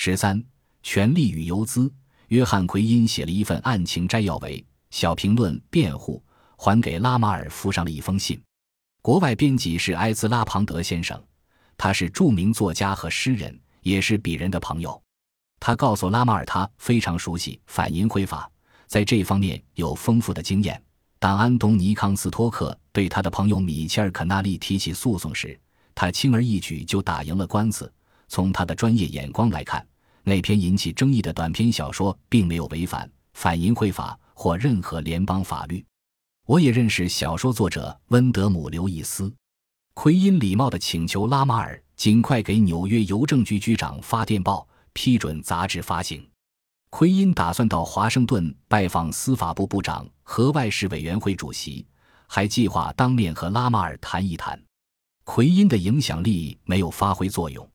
十三，权力与游资。约翰·奎因写了一份案情摘要为小评论辩护，还给拉马尔附上了一封信。国外编辑是埃兹拉·庞德先生，他是著名作家和诗人，也是鄙人的朋友。他告诉拉马尔，他非常熟悉反淫秽法，在这方面有丰富的经验。当安东尼·康斯托克对他的朋友米切尔·肯纳利提起诉讼时，他轻而易举就打赢了官司。从他的专业眼光来看，那篇引起争议的短篇小说并没有违反反淫秽法或任何联邦法律。我也认识小说作者温德姆·刘易斯。奎因礼貌地请求拉马尔尽快给纽约邮政局局长发电报，批准杂志发行。奎因打算到华盛顿拜访司法部部长和外事委员会主席，还计划当面和拉马尔谈一谈。奎因的影响力没有发挥作用。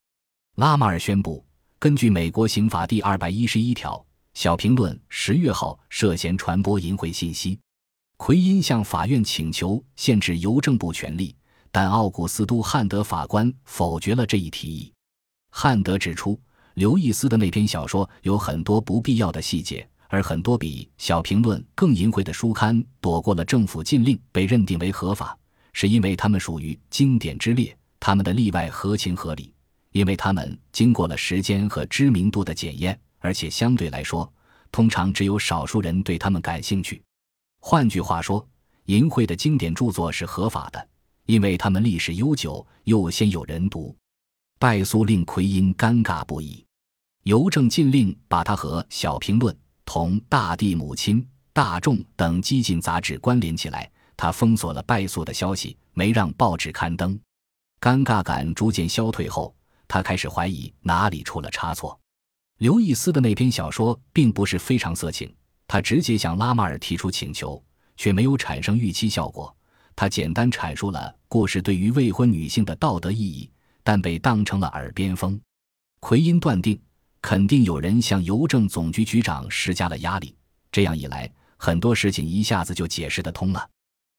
拉马尔宣布，根据美国刑法第二百一十一条，小评论十月号涉嫌传播淫秽信息。奎因向法院请求限制邮政部权力，但奥古斯都·汉德法官否决了这一提议。汉德指出。刘易斯的那篇小说有很多不必要的细节，而很多比小评论更淫秽的书刊躲过了政府禁令，被认定为合法，是因为他们属于经典之列。他们的例外合情合理，因为他们经过了时间和知名度的检验，而且相对来说，通常只有少数人对他们感兴趣。换句话说，淫秽的经典著作是合法的，因为他们历史悠久，又鲜有人读。败诉令奎因尴尬不已，邮政禁令把他和《小评论》同《大地母亲》《大众》等激进杂志关联起来。他封锁了败诉的消息，没让报纸刊登。尴尬感逐渐消退后，他开始怀疑哪里出了差错。刘易斯的那篇小说并不是非常色情，他直接向拉马尔提出请求，却没有产生预期效果。他简单阐述了故事对于未婚女性的道德意义。但被当成了耳边风，奎因断定肯定有人向邮政总局局长施加了压力。这样一来，很多事情一下子就解释得通了。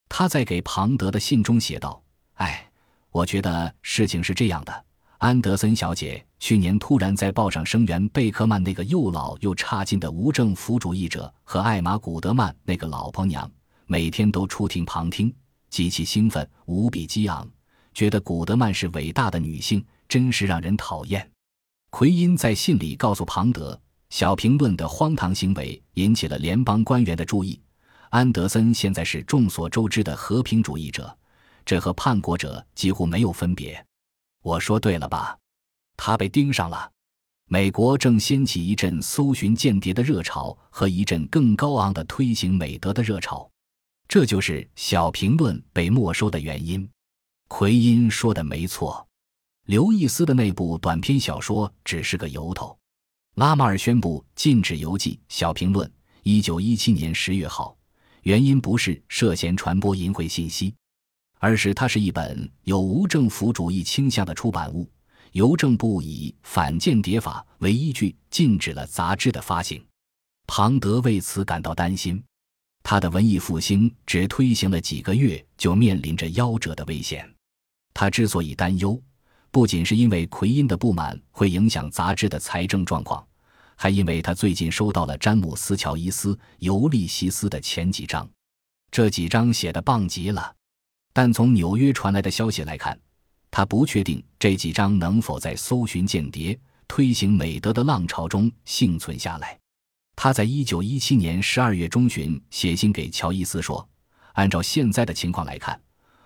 他在给庞德的信中写道：“哎，我觉得事情是这样的。安德森小姐去年突然在报上声援贝克曼那个又老又差劲的无政府主义者，和艾玛古德曼那个老婆娘，每天都出庭旁听，极其兴奋，无比激昂。”觉得古德曼是伟大的女性，真是让人讨厌。奎因在信里告诉庞德，小评论的荒唐行为引起了联邦官员的注意。安德森现在是众所周知的和平主义者，这和叛国者几乎没有分别。我说对了吧？他被盯上了。美国正掀起一阵搜寻间谍的热潮和一阵更高昂的推行美德的热潮，这就是小评论被没收的原因。奎因说的没错，刘易斯的那部短篇小说只是个由头。拉马尔宣布禁止邮寄小评论，一九一七年十月号，原因不是涉嫌传播淫秽信息，而是它是一本有无政府主义倾向的出版物。邮政部以反间谍法为依据，禁止了杂志的发行。庞德为此感到担心，他的文艺复兴只推行了几个月，就面临着夭折的危险。他之所以担忧，不仅是因为奎因的不满会影响杂志的财政状况，还因为他最近收到了詹姆斯·乔伊斯·尤利西斯的前几章，这几章写的棒极了。但从纽约传来的消息来看，他不确定这几张能否在搜寻间谍、推行美德的浪潮中幸存下来。他在一九一七年十二月中旬写信给乔伊斯说：“按照现在的情况来看。”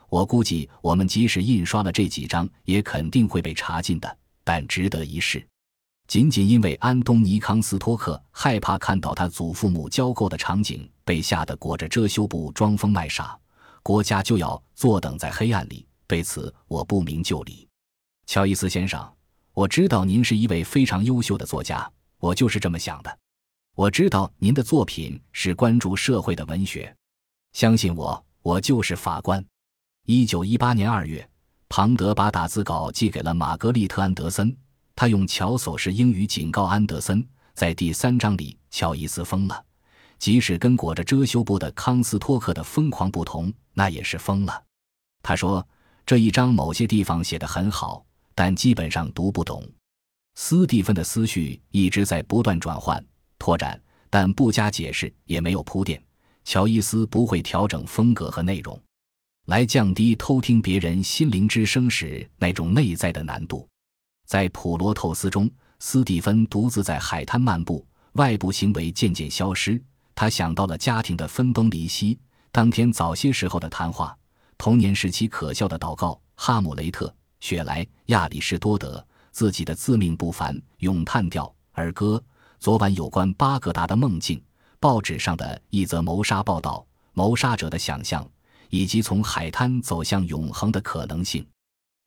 我估计，我们即使印刷了这几张，也肯定会被查禁的。但值得一试，仅仅因为安东尼·康斯托克害怕看到他祖父母交媾的场景，被吓得裹着遮羞布装疯卖傻，国家就要坐等在黑暗里。对此，我不明就里。乔伊斯先生，我知道您是一位非常优秀的作家，我就是这么想的。我知道您的作品是关注社会的文学，相信我，我就是法官。一九一八年二月，庞德把打字稿寄给了玛格丽特·安德森。他用乔叟式英语警告安德森，在第三章里，乔伊斯疯了。即使跟裹着遮羞布的康斯托克的疯狂不同，那也是疯了。他说这一章某些地方写得很好，但基本上读不懂。斯蒂芬的思绪一直在不断转换、拓展，但不加解释，也没有铺垫。乔伊斯不会调整风格和内容，来降低偷听别人心灵之声时那种内在的难度。在普罗透斯中，斯蒂芬独自在海滩漫步，外部行为渐渐消失。他想到了家庭的分崩离析，当天早些时候的谈话，童年时期可笑的祷告，哈姆雷特、雪莱、亚里士多德。自己的自命不凡，咏叹调儿歌。昨晚有关巴格达的梦境，报纸上的一则谋杀报道，谋杀者的想象，以及从海滩走向永恒的可能性。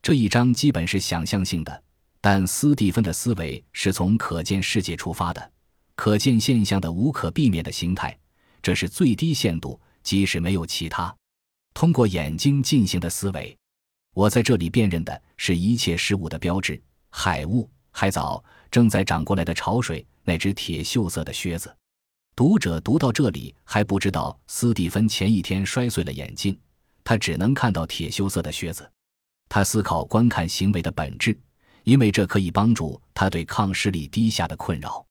这一章基本是想象性的，但斯蒂芬的思维是从可见世界出发的，可见现象的无可避免的形态，这是最低限度，即使没有其他。通过眼睛进行的思维，我在这里辨认的是一切事物的标志。海雾、海藻正在涨过来的潮水，那只铁锈色的靴子。读者读到这里还不知道斯蒂芬前一天摔碎了眼镜，他只能看到铁锈色的靴子。他思考观看行为的本质，因为这可以帮助他对抗视力低下的困扰。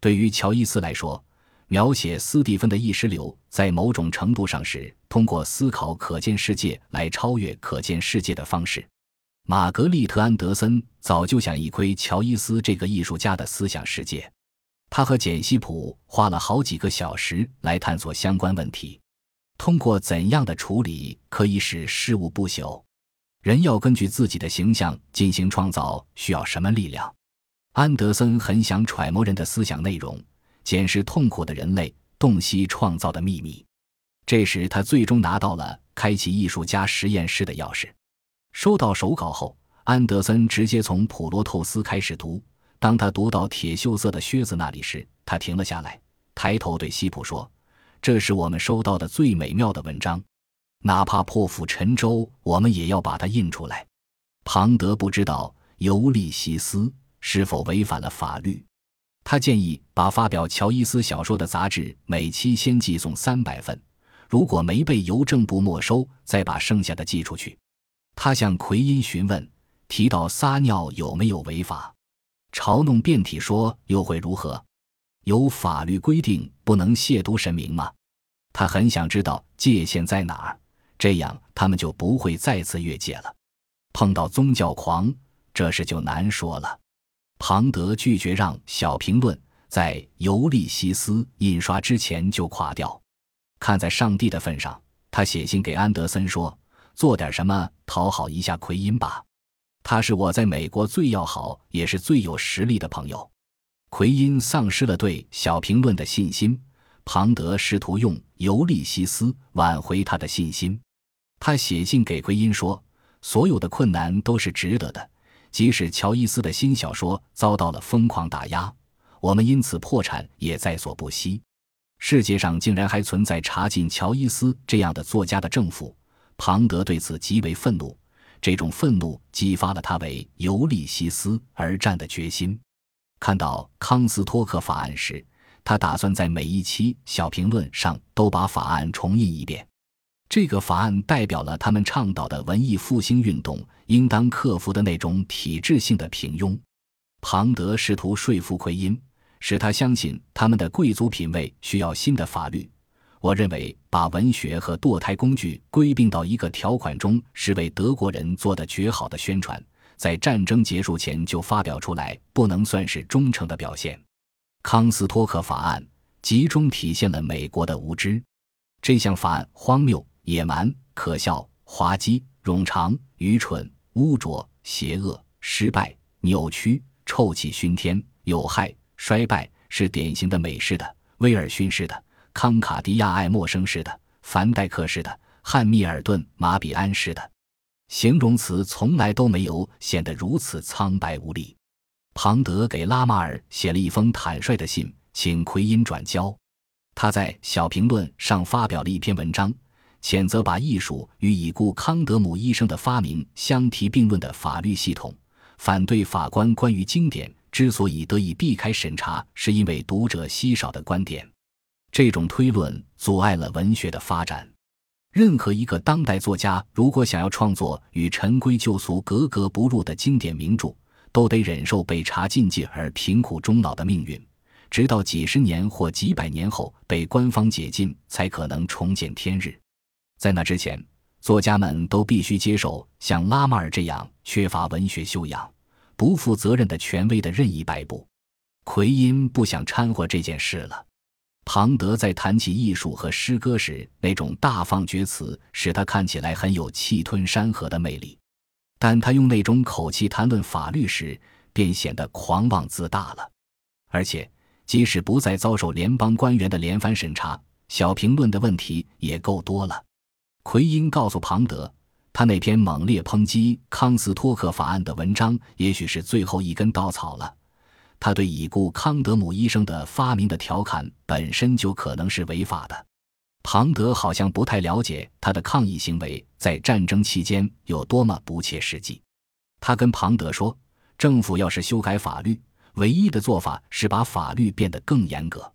对于乔伊斯来说，描写斯蒂芬的意识流在某种程度上是通过思考可见世界来超越可见世界的方式。玛格丽特·安德森早就想一窥乔伊斯这个艺术家的思想世界。他和简·西普花了好几个小时来探索相关问题。通过怎样的处理可以使事物不朽？人要根据自己的形象进行创造，需要什么力量？安德森很想揣摩人的思想内容，检视痛苦的人类洞悉创造的秘密。这时，他最终拿到了开启艺术家实验室的钥匙。收到手稿后，安德森直接从普罗透斯开始读。当他读到铁锈色的靴子那里时，他停了下来，抬头对西普说：“这是我们收到的最美妙的文章，哪怕破釜沉舟，我们也要把它印出来。”庞德不知道《尤利西斯》是否违反了法律，他建议把发表乔伊斯小说的杂志每期先寄送三百份，如果没被邮政部没收，再把剩下的寄出去。他向奎因询问，提到撒尿有没有违法，嘲弄辩体说又会如何？有法律规定不能亵渎神明吗？他很想知道界限在哪儿，这样他们就不会再次越界了。碰到宗教狂，这事就难说了。庞德拒绝让小评论在《尤利西斯》印刷之前就垮掉。看在上帝的份上，他写信给安德森说。做点什么讨好一下奎因吧，他是我在美国最要好也是最有实力的朋友。奎因丧失了对小评论的信心，庞德试图用《尤利西斯》挽回他的信心。他写信给奎因说：“所有的困难都是值得的，即使乔伊斯的新小说遭到了疯狂打压，我们因此破产也在所不惜。世界上竟然还存在查禁乔伊斯这样的作家的政府。”庞德对此极为愤怒，这种愤怒激发了他为尤利西斯而战的决心。看到康斯托克法案时，他打算在每一期小评论上都把法案重印一遍。这个法案代表了他们倡导的文艺复兴运动应当克服的那种体制性的平庸。庞德试图说服奎因，使他相信他们的贵族品味需要新的法律。我认为把文学和堕胎工具归并到一个条款中是为德国人做的绝好的宣传，在战争结束前就发表出来，不能算是忠诚的表现。康斯托克法案集中体现了美国的无知。这项法案荒谬、野蛮、可笑、滑稽、冗长、愚蠢、污浊、邪恶、失败、扭曲、臭气熏天、有害、衰败，是典型的美式的、威尔逊式的。康卡迪亚爱默生式的、凡戴克式的、汉密尔顿、马比安式的，形容词从来都没有显得如此苍白无力。庞德给拉马尔写了一封坦率的信，请奎因转交。他在小评论上发表了一篇文章，谴责把艺术与已故康德姆医生的发明相提并论的法律系统，反对法官关于经典之所以得以避开审查，是因为读者稀少的观点。这种推论阻碍了文学的发展。任何一个当代作家如果想要创作与陈规旧俗格格不入的经典名著，都得忍受被查禁忌而贫苦终老的命运，直到几十年或几百年后被官方解禁，才可能重见天日。在那之前，作家们都必须接受像拉马尔这样缺乏文学修养、不负责任的权威的任意摆布。奎因不想掺和这件事了。庞德在谈起艺术和诗歌时，那种大放厥词，使他看起来很有气吞山河的魅力；但他用那种口气谈论法律时，便显得狂妄自大了。而且，即使不再遭受联邦官员的连番审查，小评论的问题也够多了。奎因告诉庞德，他那篇猛烈抨击康斯托克法案的文章，也许是最后一根稻草了。他对已故康德姆医生的发明的调侃本身就可能是违法的。庞德好像不太了解他的抗议行为在战争期间有多么不切实际。他跟庞德说：“政府要是修改法律，唯一的做法是把法律变得更严格。